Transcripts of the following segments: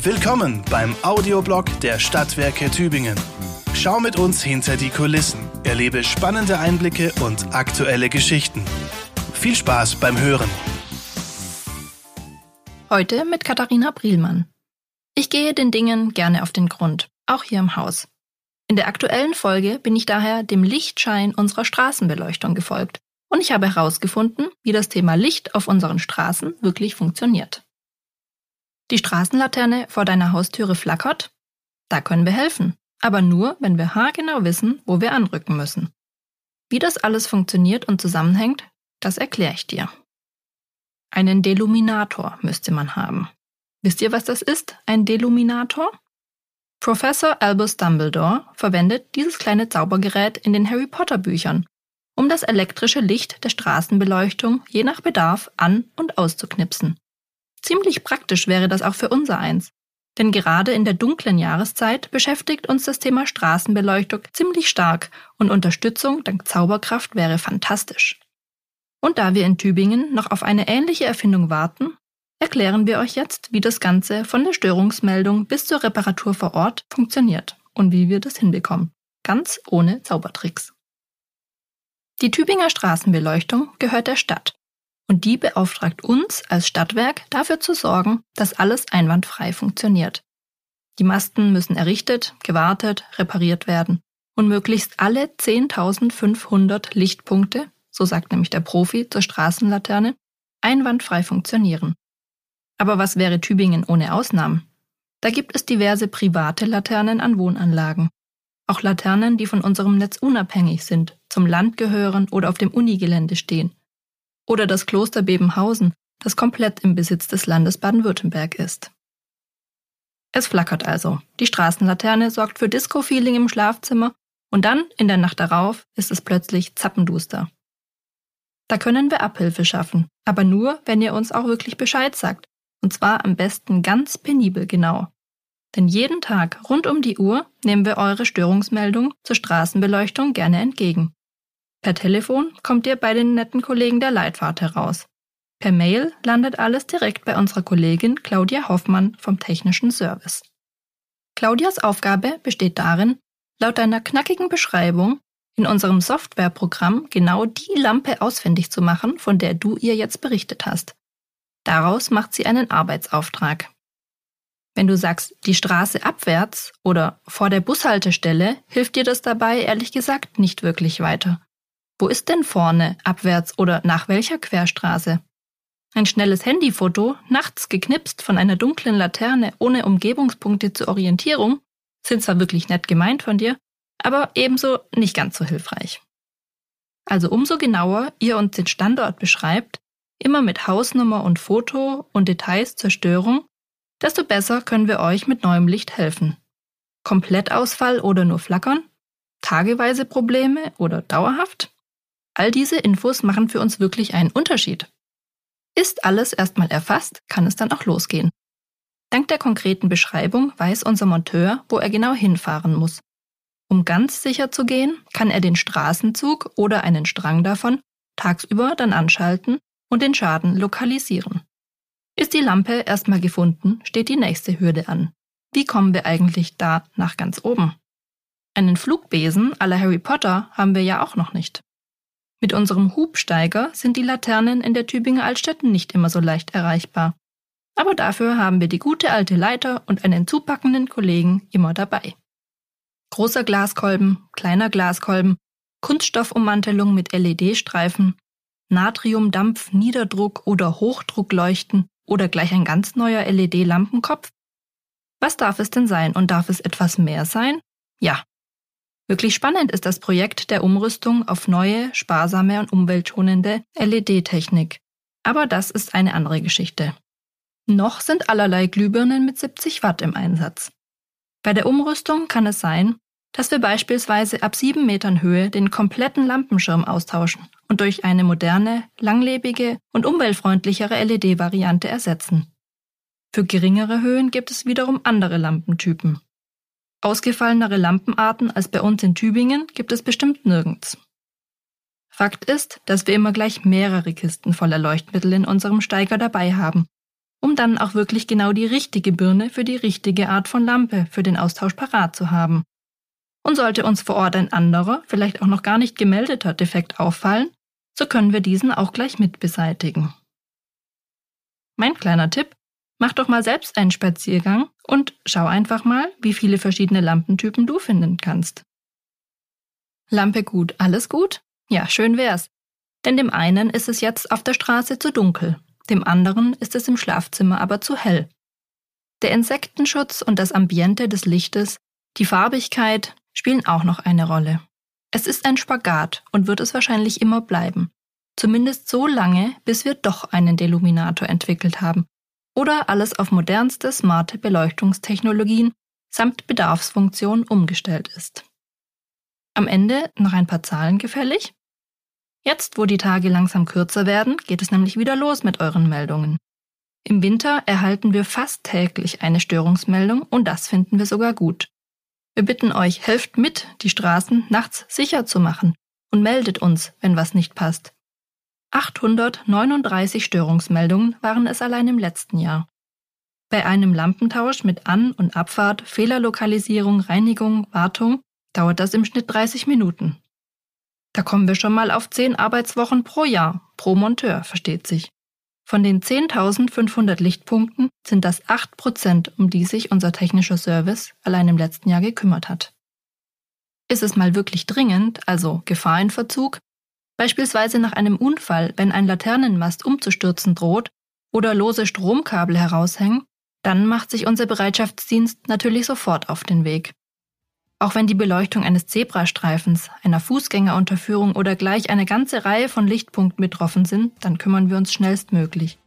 Willkommen beim Audioblog der Stadtwerke Tübingen. Schau mit uns hinter die Kulissen, erlebe spannende Einblicke und aktuelle Geschichten. Viel Spaß beim Hören. Heute mit Katharina Brielmann. Ich gehe den Dingen gerne auf den Grund, auch hier im Haus. In der aktuellen Folge bin ich daher dem Lichtschein unserer Straßenbeleuchtung gefolgt und ich habe herausgefunden, wie das Thema Licht auf unseren Straßen wirklich funktioniert. Die Straßenlaterne vor deiner Haustüre flackert? Da können wir helfen, aber nur, wenn wir haargenau wissen, wo wir anrücken müssen. Wie das alles funktioniert und zusammenhängt, das erkläre ich dir. Einen Deluminator müsste man haben. Wisst ihr, was das ist, ein Deluminator? Professor Albus Dumbledore verwendet dieses kleine Zaubergerät in den Harry Potter Büchern, um das elektrische Licht der Straßenbeleuchtung je nach Bedarf an- und auszuknipsen. Ziemlich praktisch wäre das auch für unser eins. Denn gerade in der dunklen Jahreszeit beschäftigt uns das Thema Straßenbeleuchtung ziemlich stark und Unterstützung dank Zauberkraft wäre fantastisch. Und da wir in Tübingen noch auf eine ähnliche Erfindung warten, erklären wir euch jetzt, wie das Ganze von der Störungsmeldung bis zur Reparatur vor Ort funktioniert und wie wir das hinbekommen. Ganz ohne Zaubertricks. Die Tübinger Straßenbeleuchtung gehört der Stadt und die beauftragt uns als Stadtwerk dafür zu sorgen, dass alles einwandfrei funktioniert. Die Masten müssen errichtet, gewartet, repariert werden und möglichst alle 10.500 Lichtpunkte, so sagt nämlich der Profi zur Straßenlaterne, einwandfrei funktionieren. Aber was wäre Tübingen ohne Ausnahmen? Da gibt es diverse private Laternen an Wohnanlagen. Auch Laternen, die von unserem Netz unabhängig sind, zum Land gehören oder auf dem Unigelände stehen oder das Kloster Bebenhausen, das komplett im Besitz des Landes Baden-Württemberg ist. Es flackert also. Die Straßenlaterne sorgt für Disco-Feeling im Schlafzimmer und dann, in der Nacht darauf, ist es plötzlich zappenduster. Da können wir Abhilfe schaffen, aber nur, wenn ihr uns auch wirklich Bescheid sagt. Und zwar am besten ganz penibel genau. Denn jeden Tag rund um die Uhr nehmen wir eure Störungsmeldung zur Straßenbeleuchtung gerne entgegen. Per Telefon kommt ihr bei den netten Kollegen der Leitfahrt heraus. Per Mail landet alles direkt bei unserer Kollegin Claudia Hoffmann vom Technischen Service. Claudias Aufgabe besteht darin, laut deiner knackigen Beschreibung in unserem Softwareprogramm genau die Lampe ausfindig zu machen, von der du ihr jetzt berichtet hast. Daraus macht sie einen Arbeitsauftrag. Wenn du sagst, die Straße abwärts oder vor der Bushaltestelle, hilft dir das dabei ehrlich gesagt nicht wirklich weiter. Wo ist denn vorne, abwärts oder nach welcher Querstraße? Ein schnelles Handyfoto, nachts geknipst von einer dunklen Laterne ohne Umgebungspunkte zur Orientierung, sind zwar wirklich nett gemeint von dir, aber ebenso nicht ganz so hilfreich. Also umso genauer ihr uns den Standort beschreibt, immer mit Hausnummer und Foto und Details zur Störung, desto besser können wir euch mit neuem Licht helfen. Komplettausfall oder nur flackern? Tageweise Probleme oder dauerhaft? All diese Infos machen für uns wirklich einen Unterschied. Ist alles erstmal erfasst, kann es dann auch losgehen. Dank der konkreten Beschreibung weiß unser Monteur, wo er genau hinfahren muss. Um ganz sicher zu gehen, kann er den Straßenzug oder einen Strang davon tagsüber dann anschalten und den Schaden lokalisieren. Ist die Lampe erstmal gefunden, steht die nächste Hürde an. Wie kommen wir eigentlich da nach ganz oben? Einen Flugbesen la Harry Potter haben wir ja auch noch nicht. Mit unserem Hubsteiger sind die Laternen in der Tübinger Altstadt nicht immer so leicht erreichbar. Aber dafür haben wir die gute alte Leiter und einen zupackenden Kollegen immer dabei. Großer Glaskolben, kleiner Glaskolben, Kunststoffummantelung mit LED-Streifen, Natriumdampf, Niederdruck oder Hochdruckleuchten oder gleich ein ganz neuer LED-Lampenkopf? Was darf es denn sein und darf es etwas mehr sein? Ja, Wirklich spannend ist das Projekt der Umrüstung auf neue, sparsame und umweltschonende LED-Technik. Aber das ist eine andere Geschichte. Noch sind allerlei Glühbirnen mit 70 Watt im Einsatz. Bei der Umrüstung kann es sein, dass wir beispielsweise ab 7 Metern Höhe den kompletten Lampenschirm austauschen und durch eine moderne, langlebige und umweltfreundlichere LED-Variante ersetzen. Für geringere Höhen gibt es wiederum andere Lampentypen. Ausgefallenere Lampenarten als bei uns in Tübingen gibt es bestimmt nirgends. Fakt ist, dass wir immer gleich mehrere Kisten voller Leuchtmittel in unserem Steiger dabei haben. um dann auch wirklich genau die richtige Birne für die richtige Art von Lampe für den Austausch parat zu haben. Und sollte uns vor Ort ein anderer, vielleicht auch noch gar nicht gemeldeter Defekt auffallen, so können wir diesen auch gleich mit beseitigen. Mein kleiner Tipp, mach doch mal selbst einen Spaziergang und schau einfach mal, wie viele verschiedene Lampentypen du finden kannst. Lampe gut, alles gut? Ja, schön wär's. Denn dem einen ist es jetzt auf der Straße zu dunkel, dem anderen ist es im Schlafzimmer aber zu hell. Der Insektenschutz und das Ambiente des Lichtes, die Farbigkeit spielen auch noch eine Rolle. Es ist ein Spagat und wird es wahrscheinlich immer bleiben. Zumindest so lange, bis wir doch einen Deluminator entwickelt haben oder alles auf modernste smarte Beleuchtungstechnologien samt Bedarfsfunktion umgestellt ist. Am Ende noch ein paar Zahlen gefällig? Jetzt, wo die Tage langsam kürzer werden, geht es nämlich wieder los mit euren Meldungen. Im Winter erhalten wir fast täglich eine Störungsmeldung und das finden wir sogar gut. Wir bitten euch, helft mit, die Straßen nachts sicher zu machen und meldet uns, wenn was nicht passt. 839 Störungsmeldungen waren es allein im letzten Jahr. Bei einem Lampentausch mit An- und Abfahrt, Fehlerlokalisierung, Reinigung, Wartung dauert das im Schnitt 30 Minuten. Da kommen wir schon mal auf 10 Arbeitswochen pro Jahr, pro Monteur, versteht sich. Von den 10.500 Lichtpunkten sind das 8 Prozent, um die sich unser technischer Service allein im letzten Jahr gekümmert hat. Ist es mal wirklich dringend, also Gefahr in Verzug, beispielsweise nach einem Unfall, wenn ein Laternenmast umzustürzen droht oder lose Stromkabel heraushängen, dann macht sich unser Bereitschaftsdienst natürlich sofort auf den Weg. Auch wenn die Beleuchtung eines Zebrastreifens, einer Fußgängerunterführung oder gleich eine ganze Reihe von Lichtpunkten betroffen sind, dann kümmern wir uns schnellstmöglich.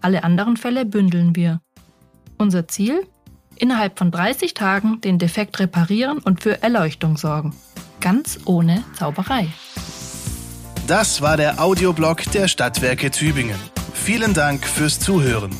Alle anderen Fälle bündeln wir. Unser Ziel? Innerhalb von 30 Tagen den Defekt reparieren und für Erleuchtung sorgen. Ganz ohne Zauberei. Das war der Audioblog der Stadtwerke Tübingen. Vielen Dank fürs Zuhören.